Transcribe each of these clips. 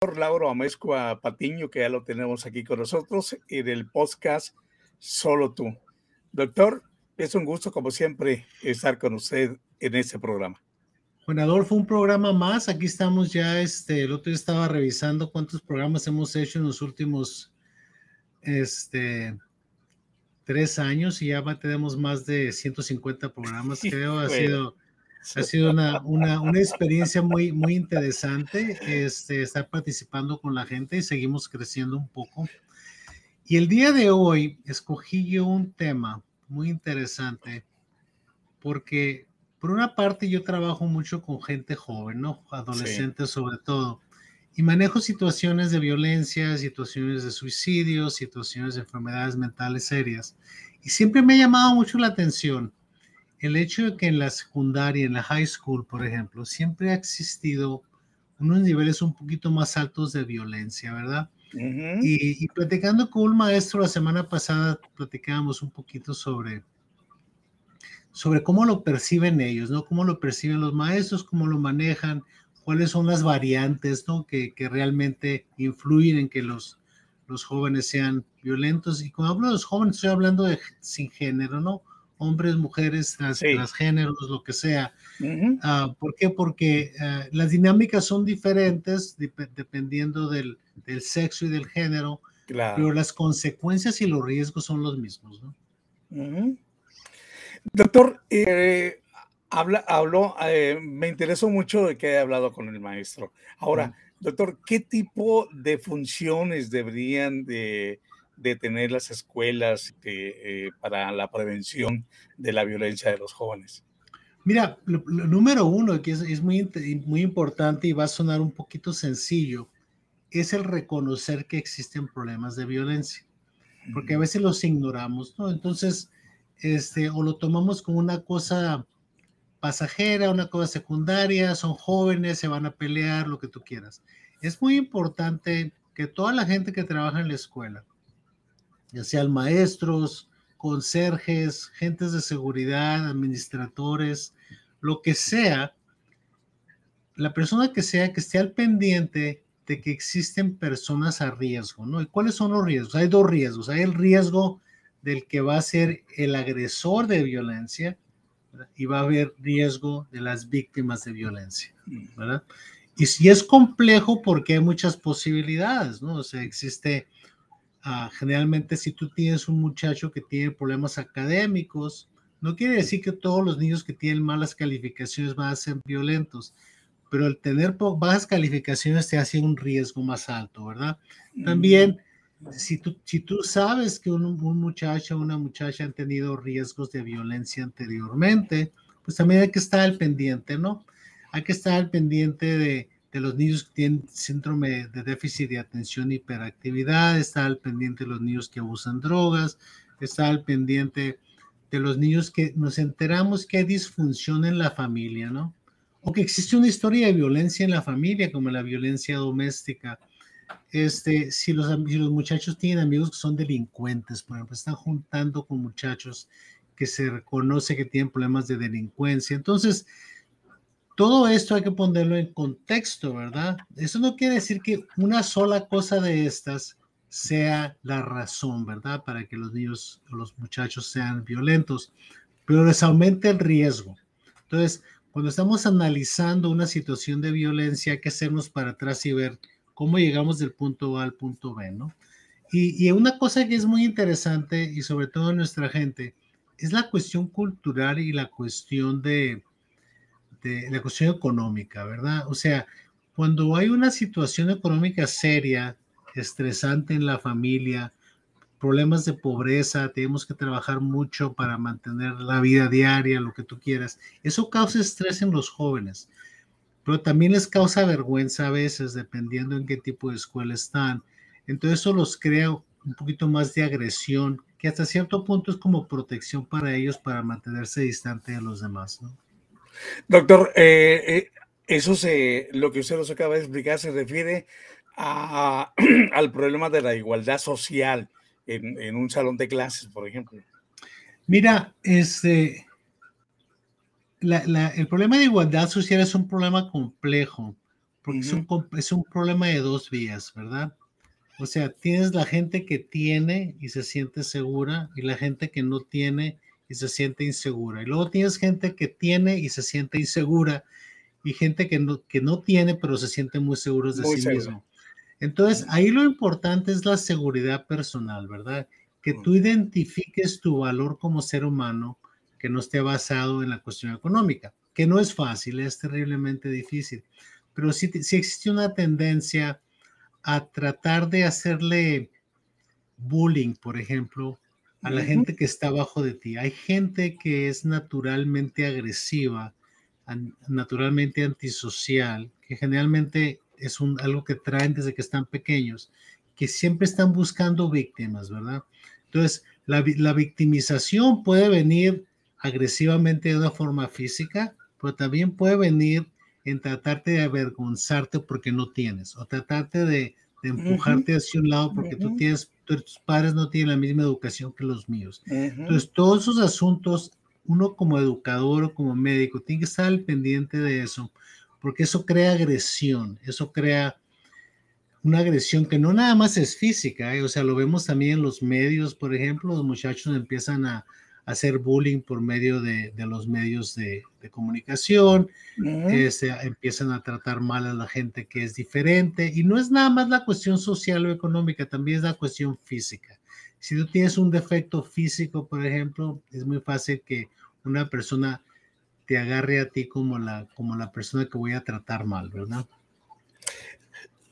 Lauro Amezcua Patiño, que ya lo tenemos aquí con nosotros, en el podcast Solo tú. Doctor, es un gusto, como siempre, estar con usted en este programa. Bueno, Adolfo, un programa más. Aquí estamos ya, este, el otro día estaba revisando cuántos programas hemos hecho en los últimos, este, tres años y ya tenemos más de 150 programas, creo. Ha sido ha sido una, una, una, experiencia muy, muy interesante este, estar participando con la gente y seguimos creciendo un poco. Y el día de hoy escogí yo un tema muy interesante porque por una parte yo trabajo mucho con gente joven, ¿no? Adolescentes sobre todo. Y manejo situaciones de violencia, situaciones de suicidio, situaciones de enfermedades mentales serias. Y siempre me ha llamado mucho la atención el hecho de que en la secundaria, en la high school, por ejemplo, siempre ha existido unos niveles un poquito más altos de violencia, ¿verdad? y, platicando con un maestro la semana pasada, platicábamos un poquito sobre, sobre cómo lo perciben ellos, ¿no? Cómo lo perciben los maestros, cómo lo manejan, cuáles son las variantes, ¿no? Que, que realmente influyen en que los, los jóvenes sean violentos. Y cuando hablo de los jóvenes, estoy hablando de sin género, ¿no? Hombres, mujeres, transgéneros, lo que sea. Ah, ¿Por qué? Porque ah, las dinámicas son diferentes dependiendo del, sexo y del género, pero las consecuencias y los riesgos son los mismos. Doctor, eh, habla, habló, eh, me interesó mucho de que haya hablado con el maestro. Ahora, doctor, ¿qué tipo de funciones deberían de de tener las escuelas eh, para la prevención de la violencia de los jóvenes? Mira, lo, número uno, que es, muy, muy importante y va a sonar un poquito sencillo, es el reconocer que existen problemas de violencia, porque a veces los ignoramos, ¿no? Entonces, este, o lo tomamos como una cosa pasajera, una cosa secundaria, son jóvenes, se van a pelear, lo que tú quieras. Es muy importante que toda la gente que trabaja en la escuela, ya sean maestros, conserjes, gentes de seguridad, administradores, lo que sea, la persona que sea que esté al pendiente de que existen personas a riesgo, ¿no? ¿Y cuáles son los riesgos? Hay dos riesgos. Hay el riesgo del que va a ser el agresor de violencia y va a haber riesgo de las víctimas de violencia, ¿verdad? Y si es complejo porque hay muchas posibilidades, ¿no? O sea, existe Ah, generalmente si tú tienes un muchacho que tiene problemas académicos, no quiere decir que todos los niños que tienen malas calificaciones van a ser violentos, pero el tener bajas calificaciones te hace un riesgo más alto, ¿verdad? También, si tú, si tú sabes que un, un muchacho o una muchacha han tenido riesgos de violencia anteriormente, pues también hay que estar al pendiente, ¿no? Hay que estar al pendiente de, de los niños que tienen síndrome de déficit de atención y hiperactividad, está al pendiente de los niños que abusan drogas, está al pendiente de los niños que nos enteramos que hay disfunción en la familia, ¿no? O que existe una historia de violencia en la familia, como la violencia doméstica. Este, si los, si los muchachos tienen amigos que son delincuentes, por ejemplo, están juntando con muchachos que se reconoce que tienen problemas de delincuencia. Entonces, todo esto hay que ponerlo en contexto, ¿verdad? Eso no quiere decir que una sola cosa de estas sea la razón, ¿verdad? Para que los niños o los muchachos sean violentos, pero les aumenta el riesgo. Entonces, cuando estamos analizando una situación de violencia, hay que hacernos para atrás y ver cómo llegamos del punto A al punto B, ¿no? Y, y una cosa que es muy interesante, y sobre todo en nuestra gente, es la cuestión cultural y la cuestión de, la cuestión económica, ¿verdad? O sea, cuando hay una situación económica seria, estresante en la familia, problemas de pobreza, tenemos que trabajar mucho para mantener la vida diaria, lo que tú quieras, eso causa estrés en los jóvenes, pero también les causa vergüenza a veces, dependiendo en qué tipo de escuela están. Entonces eso los crea un poquito más de agresión, que hasta cierto punto es como protección para ellos para mantenerse distante de los demás, ¿no? Doctor, eh, eh, eso se, lo que usted nos acaba de explicar se refiere a, al problema de la igualdad social en, un salón de clases, por ejemplo. Mira, este, el problema de igualdad social es un problema complejo, porque es, un, es un problema de dos vías, ¿verdad? O sea, tienes la gente que tiene y se siente segura y la gente que no tiene y se siente insegura. Y luego tienes gente que tiene y se siente insegura y gente que no, que no tiene pero se siente muy seguros de sí mismo. Entonces, ahí lo importante es la seguridad personal, ¿verdad? Que tú identifiques tu valor como ser humano que no esté basado en la cuestión económica, que no es fácil, es terriblemente difícil, pero sí, sí existe una tendencia a tratar de hacerle bullying, por ejemplo, a la gente que está abajo de ti. Hay gente que es naturalmente agresiva, naturalmente antisocial, que generalmente es un, algo que traen desde que están pequeños, que siempre están buscando víctimas, ¿verdad? Entonces, la, la victimización puede venir agresivamente de una forma física, pero también puede venir en tratarte de avergonzarte porque no tienes, o tratarte de, empujarte hacia un lado porque tú tienes, tus padres no tienen la misma educación que los míos. Entonces, todos esos asuntos, uno como educador o como médico, tiene que estar al pendiente de eso, porque eso crea agresión, eso crea una agresión que no nada más es física, ¿eh? o sea, lo vemos también en los medios, por ejemplo, los muchachos empiezan a, hacer bullying por medio de, los medios de, comunicación, se empiezan a tratar mal a la gente que es diferente y no es nada más la cuestión social o económica, también es la cuestión física. Si tú tienes un defecto físico, por ejemplo, es muy fácil que una persona te agarre a ti como la, como la persona que voy a tratar mal, ¿verdad?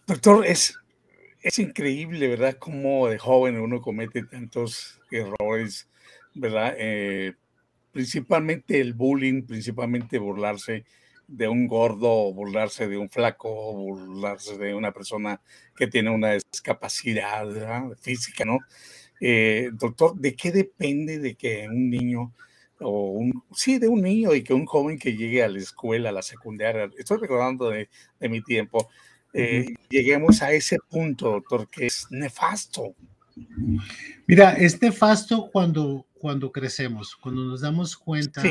Doctor, es, es increíble, ¿verdad? Cómo de joven uno comete tantos errores ¿verdad? Eh, principalmente el bullying, principalmente burlarse de un gordo, burlarse de un flaco, burlarse de una persona que tiene una discapacidad física, ¿no? Eh, doctor, ¿de qué depende de que un niño o un, sí, de un niño y que un joven que llegue a la escuela, a la secundaria, estoy recordando de, mi tiempo, eh, lleguemos a ese punto, doctor, que es nefasto. Mira, es nefasto cuando cuando crecemos, cuando nos damos cuenta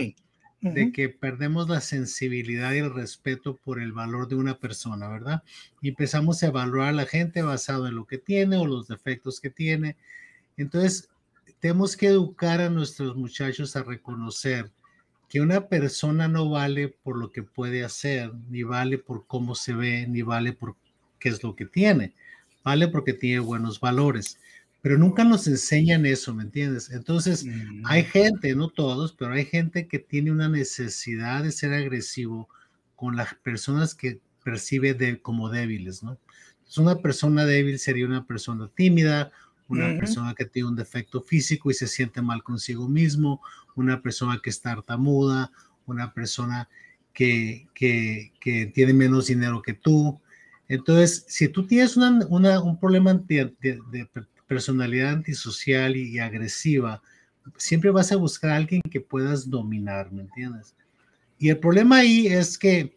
de que perdemos la sensibilidad y el respeto por el valor de una persona, ¿verdad? Y empezamos a evaluar a la gente basado en lo que tiene o los defectos que tiene. Entonces, tenemos que educar a nuestros muchachos a reconocer que una persona no vale por lo que puede hacer, ni vale por cómo se ve, ni vale por qué es lo que tiene. Vale porque tiene buenos valores pero nunca nos enseñan eso, ¿me entiendes? Entonces, hay mm. gente, no todos, pero hay gente que tiene una necesidad de ser agresivo con las personas que percibe de, como débiles, ¿no? Entonces, una persona débil sería una persona tímida, una persona que tiene un defecto físico y se siente mal consigo mismo, una persona que está tartamuda, una persona que, que, que tiene menos dinero que tú. Entonces, si tú tienes una, una, un problema de, de, de, personalidad antisocial y, agresiva, siempre vas a buscar a alguien que puedas dominar, ¿me entiendes? Y el problema ahí es que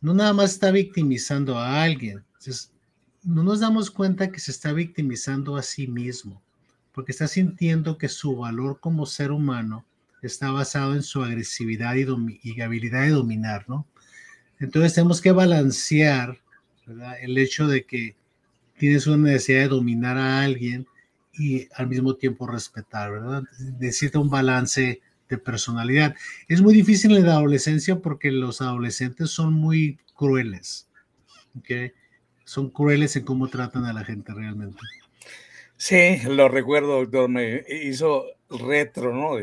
no nada más está victimizando a alguien, no nos damos cuenta que se está victimizando a sí mismo, porque está sintiendo que su valor como ser humano está basado en su agresividad y, habilidad de dominar, ¿no? Entonces tenemos que balancear el hecho de que tienes una necesidad de dominar a alguien y al mismo tiempo respetar, ¿verdad? Necesita un balance de personalidad. Es muy difícil en la adolescencia porque los adolescentes son muy crueles, ¿ok? Son crueles en cómo tratan a la gente realmente. Sí, lo recuerdo, doctor, me hizo retro, ¿no?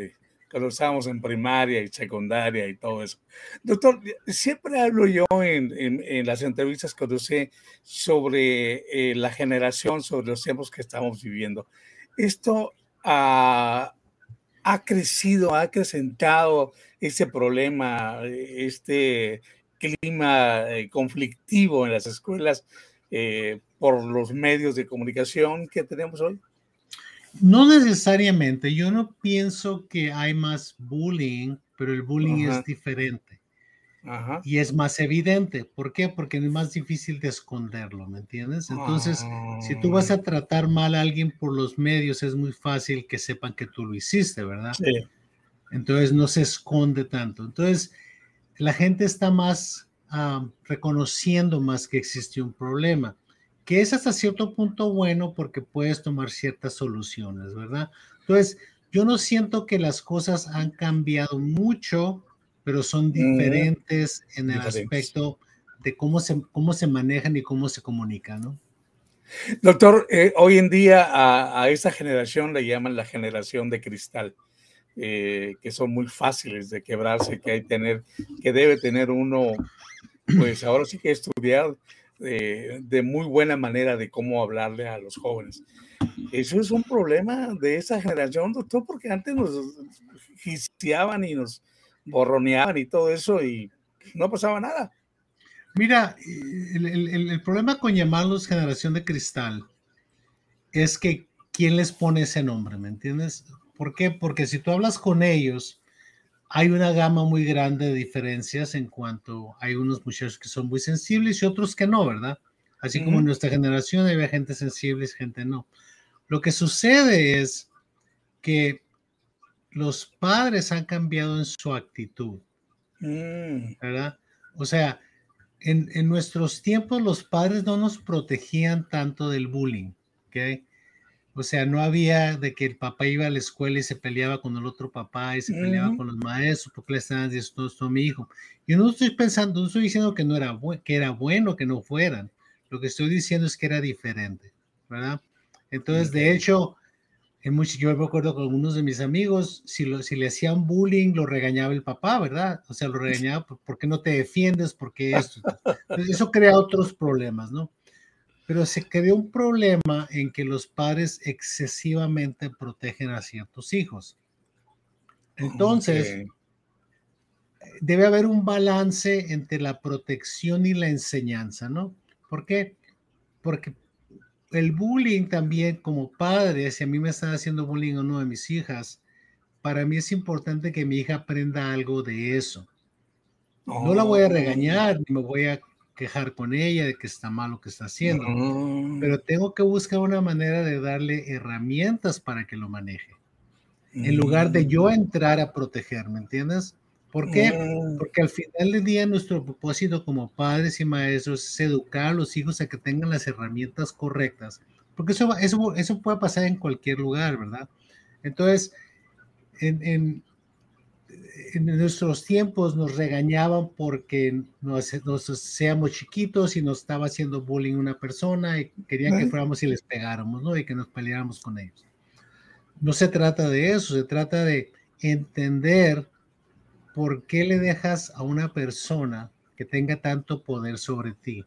Cuando estábamos en primaria y secundaria y todo eso. Doctor, siempre hablo yo en, en, las entrevistas que usted sobre eh, la generación, sobre los tiempos que estamos viviendo. Esto ha, crecido, ha acrecentado ese problema, este clima eh, conflictivo en las escuelas eh, por los medios de comunicación que tenemos hoy. No necesariamente, yo no pienso que hay más bullying, pero el bullying es diferente. Y es más evidente. ¿Por qué? Porque es más difícil de esconderlo, ¿me entiendes? Entonces, si tú vas a ah. tratar mal a alguien por los medios, es muy fácil que sepan que tú lo hiciste, ¿verdad? Sí. Entonces no se esconde tanto. Entonces, la gente está más reconociendo más que existe un problema, que es hasta cierto punto bueno porque puedes tomar ciertas soluciones, ¿verdad? Entonces, yo no siento que las cosas han cambiado mucho, pero son mm, diferentes en el aspecto de cómo se, cómo se manejan y cómo se comunican, ¿no? Doctor, eh, hoy en día a, a, esa generación le llaman la generación de cristal, eh, que son muy fáciles de quebrarse, que hay tener, que debe tener uno, pues ahora sí que estudiar eh, de muy buena manera de cómo hablarle a los jóvenes. Eso es un problema de esa generación, doctor, porque antes nos giciaban y nos borroneaban y todo eso y no pasaba nada. Mira, el, problema con llamarlos generación de cristal es que quién les pone ese nombre, ¿me entiendes? ¿Por qué? Porque si tú hablas con ellos, hay una gama muy grande de diferencias en cuanto hay unos muchachos que son muy sensibles y otros que no, ¿verdad? Así como en nuestra generación hay gente sensible y gente no. Lo que sucede es que los padres han cambiado en su actitud, mm. ¿verdad? O sea, en, nuestros tiempos los padres no nos protegían tanto del bullying, ¿ok? O sea, no había de que el papá iba a la escuela y se peleaba con el otro papá y se peleaba con los maestros porque le estaban diciendo esto a mi hijo. Yo no estoy pensando, no estoy diciendo que no era, que era bueno que no fueran. Lo que estoy diciendo es que era diferente, ¿verdad? Entonces, de hecho, yo me acuerdo con algunos de mis amigos, si, lo, si le hacían bullying, lo regañaba el papá, ¿verdad? O sea, lo regañaba, ¿por qué no te defiendes? Porque esto. eso crea otros problemas, ¿no? Pero se creó un problema en que los padres excesivamente protegen a ciertos hijos. Entonces, debe haber un balance entre la protección y la enseñanza, ¿no? ¿Por qué? Porque el bullying también como padre, si a mí me está haciendo bullying uno de mis hijas, para mí es importante que mi hija aprenda algo de eso. No la voy a oh. regañar, ni me voy a quejar con ella de que está mal lo que está haciendo, pero tengo que buscar una manera de darle herramientas para que lo maneje, en lugar de yo mm. entrar a proteger, ¿me entiendes? ¿Por qué? Mm. Porque al final del día nuestro propósito como padres y maestros es educar a los hijos a que tengan las herramientas correctas, porque eso, eso, eso puede pasar en cualquier lugar, ¿verdad? Entonces, en, en, nuestros tiempos nos regañaban porque nos, nos, seamos chiquitos y nos estaba haciendo bullying una persona y querían que fuéramos y les pegáramos, ¿no? Y que nos peleáramos con ellos. No se trata de eso, se trata de entender ¿por qué le dejas a una persona que tenga tanto poder sobre ti?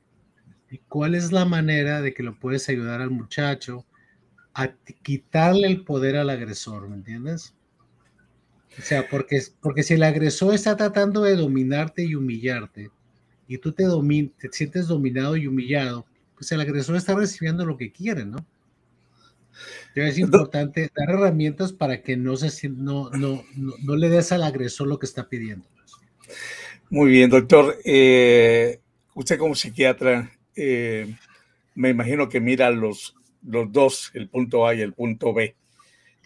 ¿Y cuál es la manera de que lo puedes ayudar al muchacho a quitarle el poder al agresor? ¿Me entiendes? O sea, porque, porque si el agresor está tratando de dominarte y humillarte, y tú te, te sientes dominado y humillado, pues el agresor está recibiendo lo que quiere, ¿no? es importante dar herramientas para que no, se, no, no, no, le des al agresor lo que está pidiendo. Muy bien, doctor. Eh, usted como psiquiatra, eh, me imagino que mira los, los dos, el punto A y el punto B.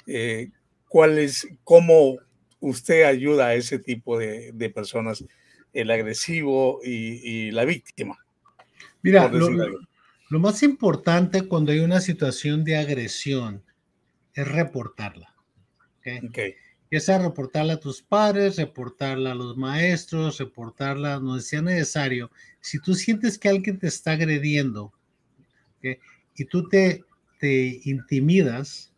Eh, ¿Cuál es, cómo usted ayuda a ese tipo de, de personas, el agresivo y, y la víctima? Mira, lo, lo más importante cuando hay una situación de agresión es reportarla. ¿okay? Ya sea reportarla a tus padres, reportarla a los maestros, reportarla donde sea necesario. Si tú sientes que alguien te está agrediendo y tú te, te intimidas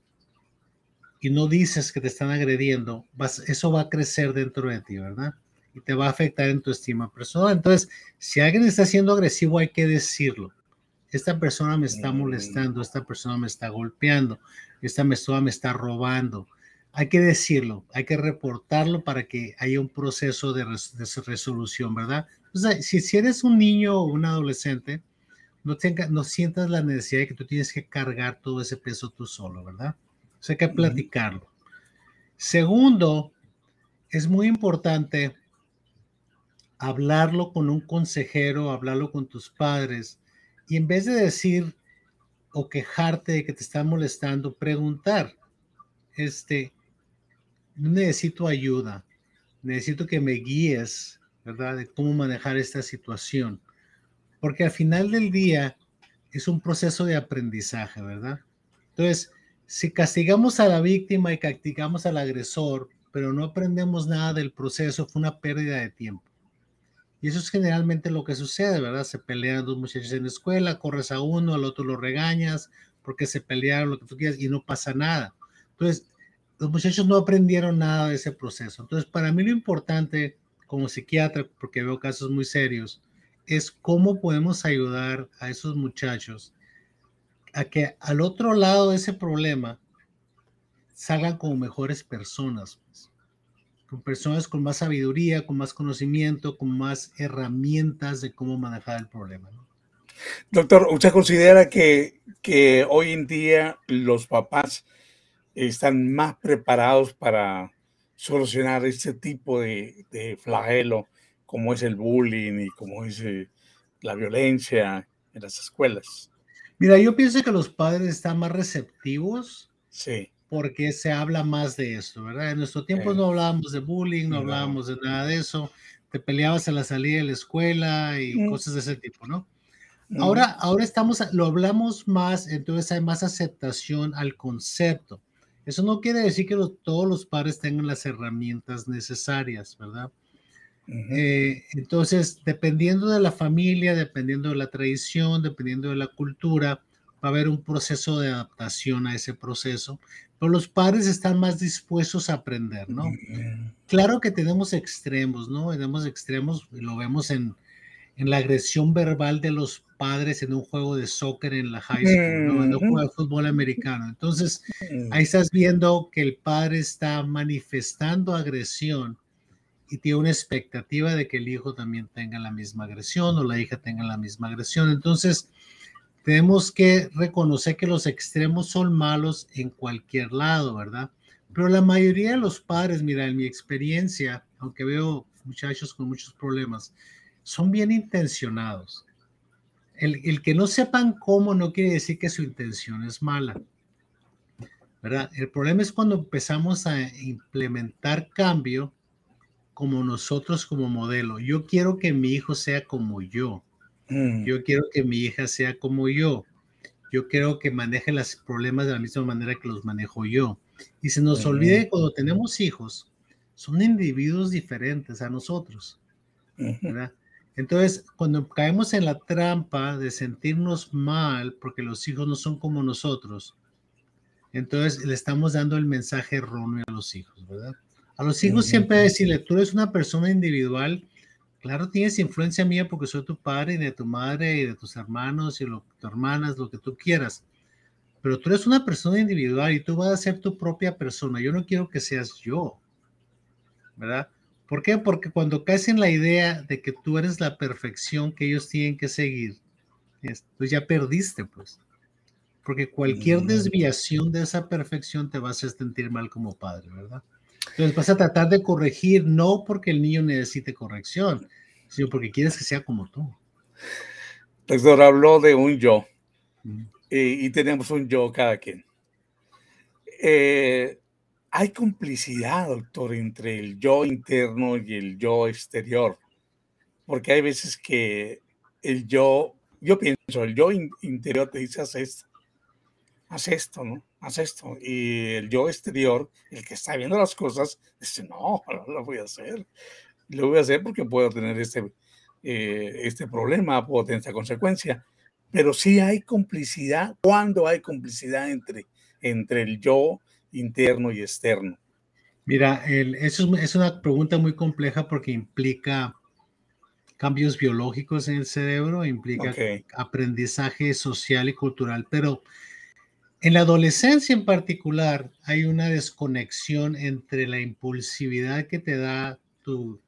y no dices que te están agrediendo, vas, eso va a crecer dentro de ti, ¿verdad? Y te va a afectar en tu estima personal. Entonces, si alguien está siendo agresivo, hay que decirlo esta persona me está molestando, esta persona me está golpeando, esta persona me está robando. Hay que decirlo, hay que reportarlo para que haya un proceso de, resolución, ¿verdad? O sea, si, si eres un niño o un adolescente, no, tenga, no sientas la necesidad de que tú tienes que cargar todo ese peso tú solo, ¿verdad? O sea, hay que platicarlo. Segundo, es muy importante hablarlo con un consejero, hablarlo con tus padres, y en vez de decir o quejarte de que te están molestando, preguntar, este, necesito ayuda, necesito que me guíes ¿verdad? De cómo manejar esta situación. Porque al final del día es un proceso de aprendizaje, ¿verdad? Entonces, si castigamos a la víctima y castigamos al agresor, pero no aprendemos nada del proceso, fue una pérdida de tiempo. Y eso es generalmente lo que sucede, ¿verdad? Se pelean dos muchachos en la escuela, corres a uno, al otro lo regañas porque se pelearon, lo que tú quieras, y no pasa nada. Entonces, los muchachos no aprendieron nada de ese proceso. Entonces, para mí lo importante como psiquiatra, porque veo casos muy serios, es cómo podemos ayudar a esos muchachos a que al otro lado de ese problema salgan como mejores personas, pues. con personas con más sabiduría, con más conocimiento, con más herramientas de cómo manejar el problema. Doctor, ¿usted considera que, que hoy en día los papás están más preparados para solucionar este tipo de, flagelo como es el bullying y como es eh, la violencia en las escuelas. Mira, yo pienso que los padres están más receptivos. Sí. Porque se habla más de esto, ¿verdad? En nuestro tiempo no hablábamos de bullying, no, hablábamos de nada de eso. Te peleabas a la salida de la escuela y mm. cosas de ese tipo, ¿no? Mm. Ahora, ahora estamos, lo hablamos más, entonces hay más aceptación al concepto. Eso no quiere decir que todos los padres tengan las herramientas necesarias, ¿verdad? Eh, entonces, dependiendo de la familia, dependiendo de la tradición, dependiendo de la cultura, va a haber un proceso de adaptación a ese proceso, pero los padres están más dispuestos a aprender, ¿no? Claro que tenemos extremos, ¿no? Tenemos extremos, lo vemos en, en la agresión verbal de los padres en un juego de soccer en la high school, ¿no? en un juego de fútbol americano. Entonces, ahí estás viendo que el padre está manifestando agresión y tiene una expectativa de que el hijo también tenga la misma agresión o la hija tenga la misma agresión. Entonces, tenemos que reconocer que los extremos son malos en cualquier lado, ¿verdad? Pero la mayoría de los padres, mira, en mi experiencia, aunque veo muchachos con muchos problemas, son bien intencionados. El, el, que no sepan cómo no quiere decir que su intención es mala. ¿verdad? El problema es cuando empezamos a implementar cambio como nosotros como modelo. Yo quiero que mi hijo sea como yo. Mm. Yo quiero que mi hija sea como yo. Yo quiero que maneje los problemas de la misma manera que los manejo yo. Y se nos olvide que cuando tenemos hijos, son individuos diferentes a nosotros. Entonces, cuando caemos en la trampa de sentirnos mal porque los hijos no son como nosotros, entonces le estamos dando el mensaje erróneo a los hijos, ¿verdad? A los hijos siempre decirle, tú eres una persona individual, claro, tienes influencia mía porque soy tu padre y de tu madre y de tus hermanos y lo, tus hermanas, lo que tú quieras. Pero tú eres una persona individual y tú vas a ser tu propia persona. Yo no quiero que seas yo, ¿verdad? ¿Por qué? Porque cuando caes en la idea de que tú eres la perfección que ellos tienen que seguir, pues ya perdiste, pues. Porque cualquier desviación de esa perfección te va a hacer sentir mal como padre, ¿verdad? Entonces vas a tratar de corregir, no porque el niño necesite corrección, sino porque quieres que sea como tú. Doctor, habló de un yo y, tenemos un yo cada quien. Eh, hay complicidad, doctor, entre el yo interno y el yo exterior, porque hay veces que el yo, yo pienso, el yo interior te dice, haz esto, haz esto, ¿no? Haz esto. Y el yo exterior, el que está viendo las cosas, dice, no, no lo voy a hacer. Lo voy a hacer porque puedo tener este, eh, este problema, puedo tener esta consecuencia. Pero sí hay complicidad, cuando hay complicidad entre, entre el yo interno y externo. Mira, el, eso es, una pregunta muy compleja porque implica cambios biológicos en el cerebro, implica aprendizaje social y cultural, pero en la adolescencia en particular hay una desconexión entre la impulsividad que te da tu,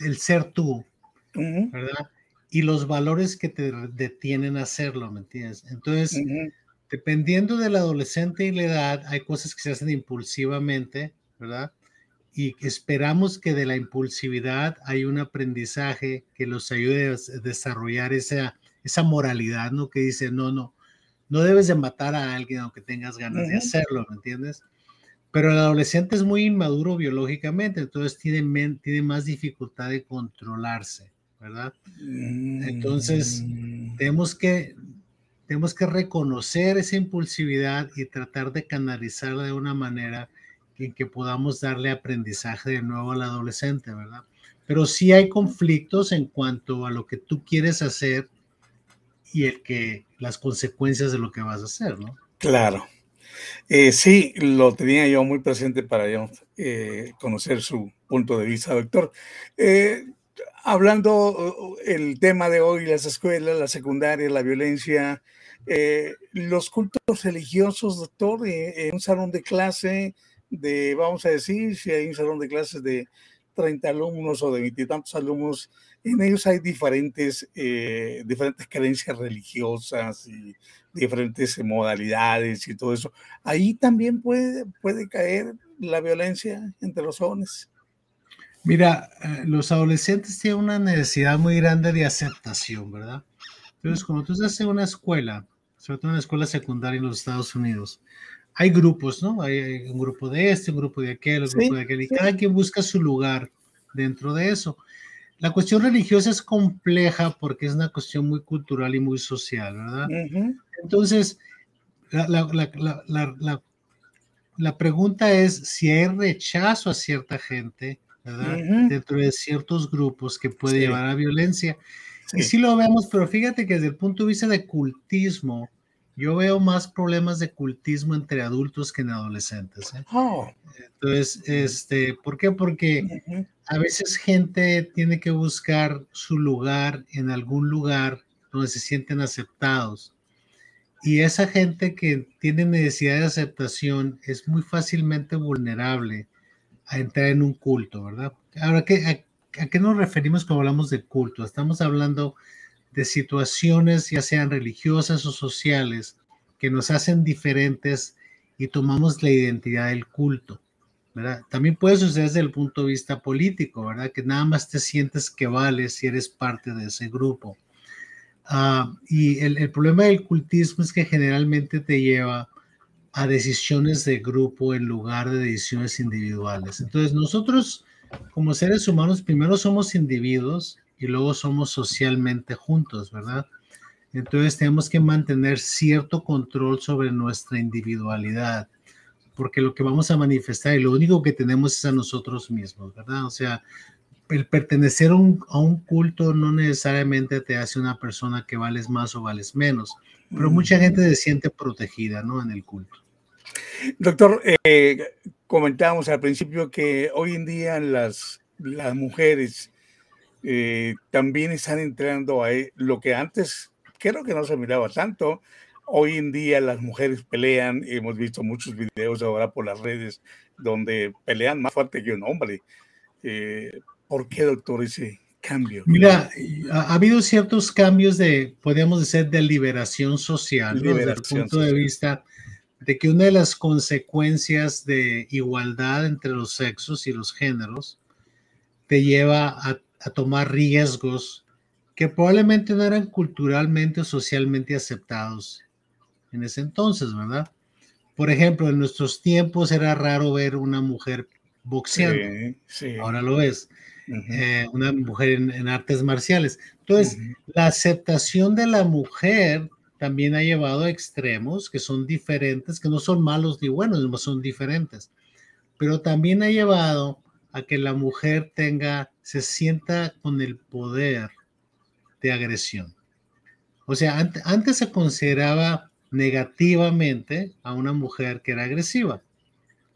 el ser tú, ¿verdad? Y los valores que te detienen a hacerlo, ¿me entiendes? Entonces, dependiendo del adolescente y la edad, hay cosas que se hacen impulsivamente, ¿verdad? Y esperamos que de la impulsividad hay un aprendizaje que los ayude a desarrollar esa, esa moralidad, ¿no? Que dice, no, no, no debes de matar a alguien aunque tengas ganas de hacerlo, ¿me entiendes? pero el adolescente es muy inmaduro biológicamente, entonces tiene, tiene más dificultad de controlarse, ¿verdad? Entonces, mm. tenemos que, tenemos que reconocer esa impulsividad y tratar de canalizarla de una manera en que podamos darle aprendizaje de nuevo al adolescente, ¿verdad? Pero sí hay conflictos en cuanto a lo que tú quieres hacer y el que las consecuencias de lo que vas a hacer, ¿no? Claro. Eh, sí, lo tenía yo muy presente para eh, conocer su punto de vista, doctor. Eh, hablando el tema de hoy, las escuelas, la secundaria, la violencia, los cultos religiosos, doctor, en un salón de clase de, vamos a decir, si hay un salón de clases de 30 alumnos o de veintitantos alumnos, en ellos hay diferentes, eh, diferentes creencias religiosas y diferentes modalidades y todo eso. Ahí también puede, puede caer la violencia entre los jóvenes. Mira, eh, los adolescentes tienen una necesidad muy grande de aceptación, ¿verdad? Entonces, cuando tú estás en una escuela, sobre todo en una escuela secundaria en los Estados Unidos, hay grupos, ¿no? Hay, un grupo de este, un grupo de aquel, un grupo de aquel, y cada quien busca su lugar dentro de eso. La cuestión religiosa es compleja porque es una cuestión muy cultural y muy social, ¿verdad? Entonces, la, pregunta es si hay rechazo a cierta gente, ¿verdad? Dentro de ciertos grupos que puede llevar a violencia. Y sí lo vemos, pero fíjate que desde el punto de vista de cultismo, yo veo más problemas de cultismo entre adultos que en adolescentes. ¿eh? Oh. Entonces, este, ¿por qué? Porque a veces gente tiene que buscar su lugar en algún lugar donde se sienten aceptados. Y esa gente que tiene necesidad de aceptación es muy fácilmente vulnerable a entrar en un culto, ¿verdad? Ahora, ¿qué, a, qué nos referimos cuando hablamos de culto? Estamos hablando de situaciones, ya sean religiosas o sociales, que nos hacen diferentes y tomamos la identidad del culto. ¿verdad? También puede suceder desde el punto de vista político, ¿verdad? Que nada más te sientes que vales si eres parte de ese grupo. Ah, y el, el, problema del cultismo es que generalmente te lleva a decisiones de grupo en lugar de decisiones individuales. Entonces nosotros como seres humanos primero somos individuos y luego somos socialmente juntos, ¿verdad? Entonces tenemos que mantener cierto control sobre nuestra individualidad, porque lo que vamos a manifestar y lo único que tenemos es a nosotros mismos, ¿verdad? O sea, el pertenecer a un, culto no necesariamente te hace una persona que vales más o vales menos, pero mucha gente se siente protegida, ¿no? En el culto. Doctor, eh, comentábamos al principio que hoy en día las, las mujeres eh, también están entrando a e, lo que antes creo que no se miraba tanto. Hoy en día las mujeres pelean, hemos visto muchos videos ahora por las redes donde pelean más fuerte que un hombre. Eh, ¿Por qué, doctor, ese cambio? Mira, ha, habido ciertos cambios de, podríamos decir, de liberación social, desde el punto de vista de que una de las consecuencias de igualdad entre los sexos y los géneros te lleva a a tomar riesgos que probablemente no eran culturalmente o socialmente aceptados en ese entonces, ¿verdad? Por ejemplo, en nuestros tiempos era raro ver una mujer boxeando. Ahora lo es. Eh, una mujer en, artes marciales. Entonces, la aceptación de la mujer también ha llevado a extremos que son diferentes, que no son malos ni buenos, son diferentes. Pero también ha llevado a que la mujer tenga, se sienta con el poder de agresión. O sea, antes, se consideraba negativamente a una mujer que era agresiva.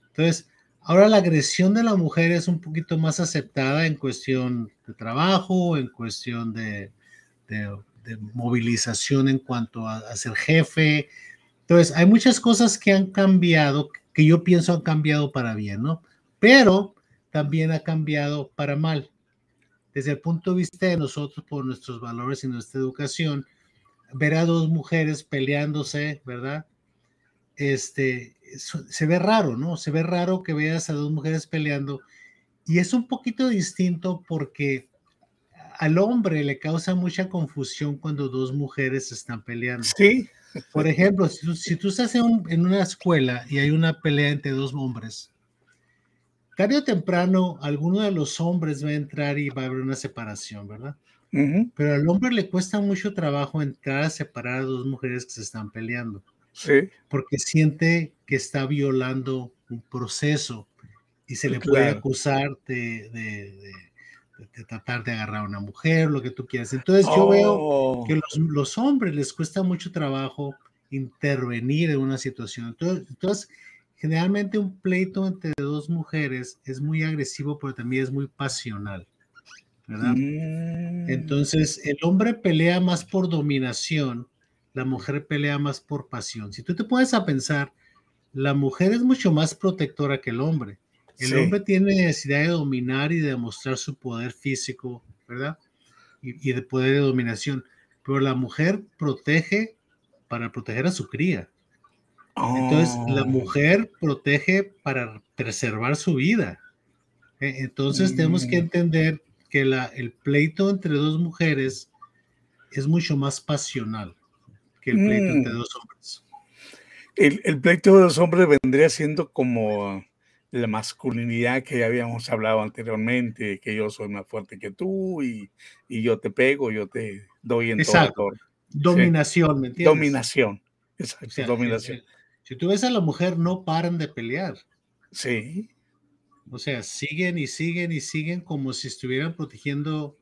Entonces, ahora la agresión de la mujer es un poquito más aceptada en cuestión de trabajo, en cuestión de, movilización en cuanto a, a, ser jefe. Entonces, hay muchas cosas que han cambiado, que yo pienso han cambiado para bien, ¿no? Pero también ha cambiado para mal. Desde el punto de vista de nosotros, por nuestros valores y nuestra educación, ver a dos mujeres peleándose, ¿verdad? Este, se ve raro, ¿no? Se ve raro que veas a dos mujeres peleando y es un poquito distinto porque al hombre le causa mucha confusión cuando dos mujeres están peleando. Sí, Por ejemplo, si tú, estás en, una escuela y hay una pelea entre dos hombres, tarde o temprano alguno de los hombres va a entrar y va a haber una separación, ¿verdad? Pero al hombre le cuesta mucho trabajo entrar a separar a dos mujeres que se están peleando. Sí. Porque siente que está violando un proceso y se le puede acusar de, tratar de agarrar a una mujer, lo que tú quieras. Entonces yo veo oh. que los, los, hombres les cuesta mucho trabajo intervenir en una situación. Entonces, entonces, generalmente un pleito entre dos mujeres es muy agresivo, pero también es muy pasional. ¿verdad? Mm. Entonces, el hombre pelea más por dominación, la mujer pelea más por pasión. Si tú te pones a pensar, la mujer es mucho más protectora que el hombre. El hombre tiene necesidad de dominar y de demostrar su poder físico, ¿verdad? Y, de poder de dominación. Pero la mujer protege para proteger a su cría. Entonces, la oh. mujer protege para preservar su vida. E, entonces, tenemos que mm. entender que la, el pleito entre dos mujeres es mucho más pasional que el pleito entre mm. dos hombres. El, el, pleito de dos hombres vendría siendo como la masculinidad que ya habíamos hablado anteriormente, que yo soy más fuerte que tú y, y yo te pego, yo te doy en Exacto. todo. Dominación, ¿me entiendes? Dominación. Exacto, dominación. Si tú ves a la mujer, no paran de pelear. Sí. O sea, siguen y siguen y siguen como si estuvieran protegiendo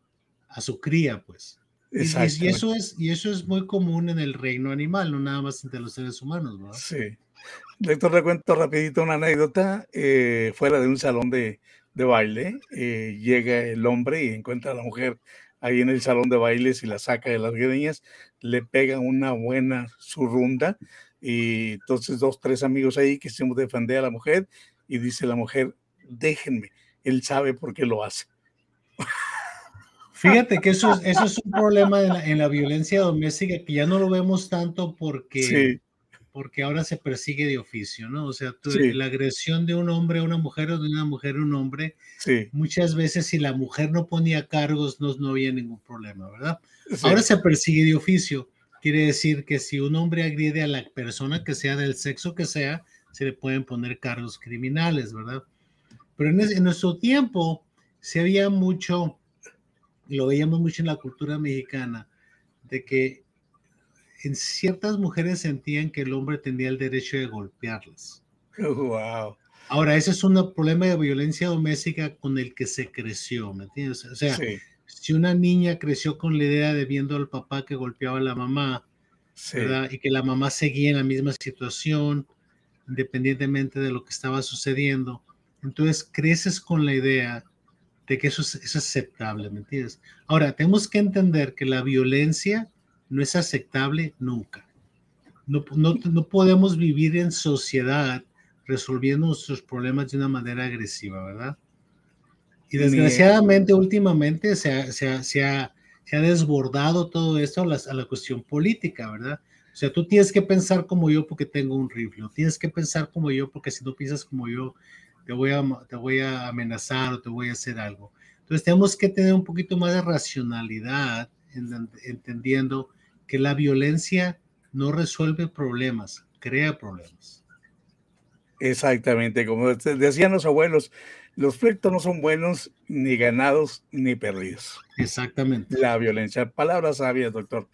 a su cría, pues. Y, y, eso es, y eso es muy común en el reino animal, no nada más entre los seres humanos, ¿no? Sí. Le cuento rapidito una anécdota. Eh, fuera de un salón de, de baile, eh, llega el hombre y encuentra a la mujer ahí en el salón de bailes y la saca de las greñas, le pega una buena surrunda y entonces dos, tres amigos ahí que se defender a la mujer y dice la mujer, déjenme, él sabe por qué lo hace. Fíjate que eso es, eso es un problema en la, violencia doméstica que ya no lo vemos tanto porque, porque ahora se persigue de oficio, ¿no? O sea, la agresión de un hombre a una mujer o de una mujer a un hombre, muchas veces si la mujer no ponía cargos no, no había ningún problema, ¿verdad? Ahora se persigue de oficio. Quiere decir que si un hombre agrede a la persona que sea del sexo que sea, se le pueden poner cargos criminales, ¿verdad? Pero en, nuestro tiempo se había mucho, lo veíamos mucho en la cultura mexicana, de que en ciertas mujeres sentían que el hombre tenía el derecho de golpearlas. Wow. Ahora, ese es un problema de violencia doméstica con el que se creció, ¿me entiendes? O sea, si una niña creció con la idea de viendo al papá que golpeaba a la mamá, ¿verdad? Y que la mamá seguía en la misma situación, independientemente de lo que estaba sucediendo, entonces creces con la idea de que eso es, aceptable, ¿me entiendes? Ahora, tenemos que entender que la violencia no es aceptable nunca. No, no, podemos vivir en sociedad resolviendo nuestros problemas de una manera agresiva, ¿verdad? Y desgraciadamente últimamente se ha, se, se, ha, se ha, desbordado todo esto a la, a la, cuestión política, ¿verdad? O sea, tú tienes que pensar como yo porque tengo un rifle, tienes que pensar como yo porque si no piensas como yo, te voy a, te voy a amenazar o te voy a hacer algo. Entonces tenemos que tener un poquito más de racionalidad, entendiendo que la violencia no resuelve problemas, crea problemas. Exactamente, como decían los abuelos, los pleitos no son buenos ni ganados ni perdidos. Exactamente. La violencia. Palabras sabias, doctor.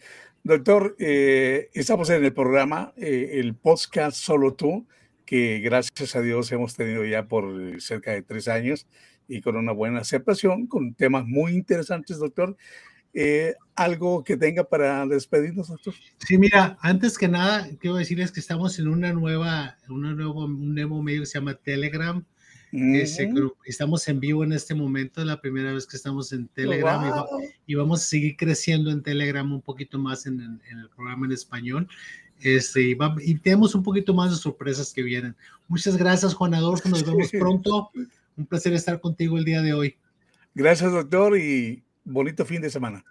Doctor, eh, estamos en el programa, eh, el podcast Solo Tú, que gracias a Dios hemos tenido ya por cerca de tres años y con una buena aceptación, con temas muy interesantes, doctor. Eh, ¿Algo que tenga para despedirnos, doctor? Sí, mira, antes que nada, quiero decirles que estamos en una nueva, una nuevo, un nuevo medio que se llama Telegram. estamos en vivo en este momento, es la primera vez que estamos en Telegram y, vamos a seguir creciendo en Telegram un poquito más en, en el programa en español. Este, y, tenemos un poquito más de sorpresas que vienen. Muchas gracias, Juan Adolfo. Nos vemos pronto. Un placer estar contigo el día de hoy. Gracias, doctor, y bonito fin de semana.